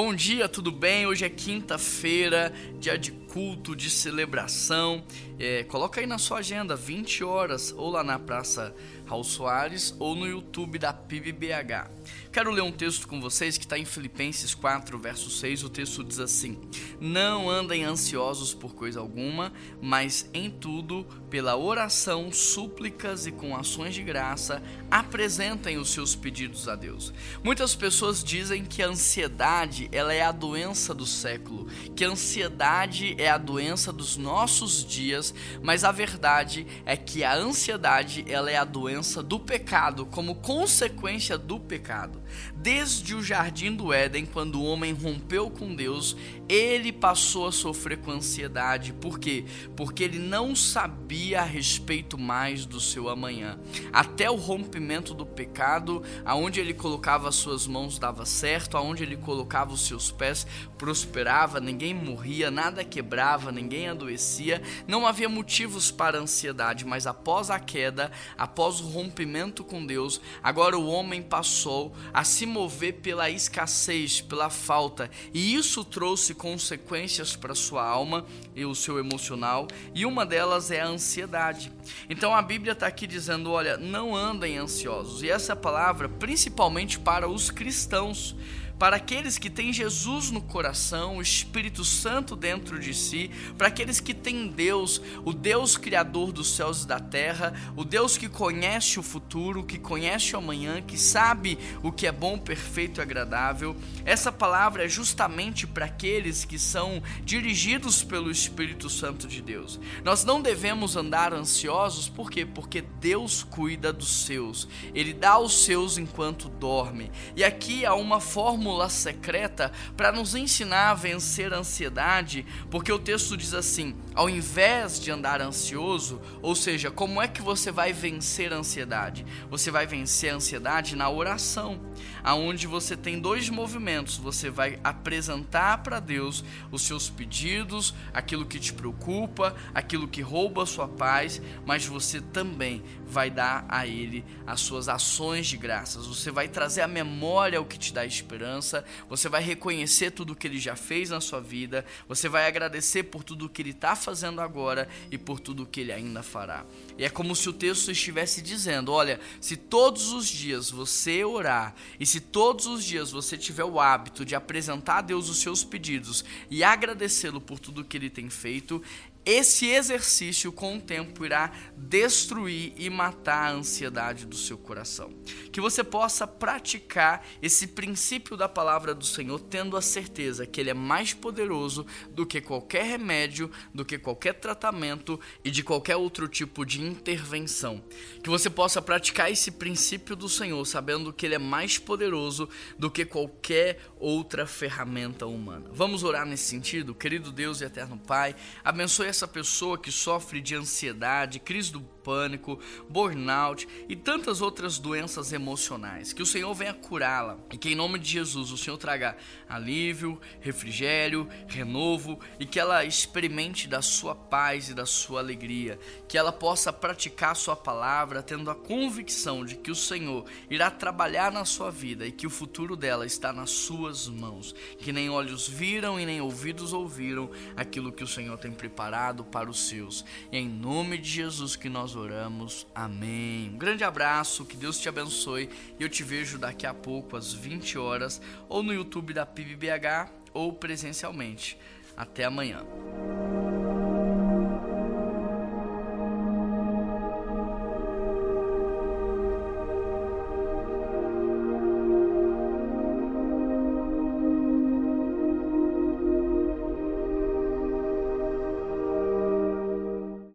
Bom dia, tudo bem? Hoje é quinta-feira, dia de culto, de celebração. É, coloca aí na sua agenda, 20 horas, ou lá na Praça Raul Soares, ou no YouTube da PIBBH. Quero ler um texto com vocês que está em Filipenses 4, verso 6. O texto diz assim: Não andem ansiosos por coisa alguma, mas em tudo, pela oração, súplicas e com ações de graça, apresentem os seus pedidos a Deus. Muitas pessoas dizem que a ansiedade ela é a doença do século, que a ansiedade é a doença dos nossos dias, mas a verdade é que a ansiedade ela é a doença do pecado, como consequência do pecado. Desde o jardim do Éden, quando o homem rompeu com Deus, ele passou a sofrer com ansiedade. Por quê? Porque ele não sabia a respeito mais do seu amanhã. Até o rompimento do pecado, aonde ele colocava as suas mãos dava certo, aonde ele colocava os seus pés prosperava, ninguém morria, nada quebrava, ninguém adoecia, não havia motivos para ansiedade, mas após a queda, após o rompimento com Deus, agora o homem passou a se mover pela escassez, pela falta, e isso trouxe consequências para sua alma e o seu emocional, e uma delas é a ansiedade. Então a Bíblia está aqui dizendo: olha, não andem ansiosos, e essa palavra principalmente para os cristãos para aqueles que têm Jesus no coração, o Espírito Santo dentro de si, para aqueles que têm Deus, o Deus criador dos céus e da terra, o Deus que conhece o futuro, que conhece o amanhã, que sabe o que é bom, perfeito e agradável. Essa palavra é justamente para aqueles que são dirigidos pelo Espírito Santo de Deus. Nós não devemos andar ansiosos, por quê? Porque Deus cuida dos seus. Ele dá aos seus enquanto dorme. E aqui há uma fórmula fórmula secreta para nos ensinar a vencer a ansiedade, porque o texto diz assim: ao invés de andar ansioso, ou seja, como é que você vai vencer a ansiedade? Você vai vencer a ansiedade na oração, aonde você tem dois movimentos, você vai apresentar para Deus os seus pedidos, aquilo que te preocupa, aquilo que rouba a sua paz, mas você também vai dar a ele as suas ações de graças. Você vai trazer à memória o que te dá esperança você vai reconhecer tudo o que ele já fez na sua vida, você vai agradecer por tudo o que ele está fazendo agora e por tudo o que ele ainda fará. E é como se o texto estivesse dizendo: olha, se todos os dias você orar e se todos os dias você tiver o hábito de apresentar a Deus os seus pedidos e agradecê-lo por tudo que ele tem feito, esse exercício, com o tempo, irá destruir e matar a ansiedade do seu coração. Que você possa praticar esse princípio da palavra do Senhor, tendo a certeza que Ele é mais poderoso do que qualquer remédio, do que qualquer tratamento e de qualquer outro tipo de intervenção. Que você possa praticar esse princípio do Senhor, sabendo que Ele é mais poderoso do que qualquer outra ferramenta humana. Vamos orar nesse sentido? Querido Deus e eterno Pai, abençoe essa pessoa que sofre de ansiedade, crise do pânico, burnout e tantas outras doenças emocionais. Que o Senhor venha curá-la e que em nome de Jesus o Senhor traga alívio, refrigério, renovo e que ela experimente da sua paz e da sua alegria. Que ela possa praticar sua palavra tendo a convicção de que o Senhor irá trabalhar na sua vida e que o futuro dela está nas suas mãos. Que nem olhos viram e nem ouvidos ouviram aquilo que o Senhor tem preparado para os seus. Em nome de Jesus que nós oramos. Amém. Um grande abraço, que Deus te abençoe e eu te vejo daqui a pouco às 20 horas ou no YouTube da PIBBH ou presencialmente. Até amanhã.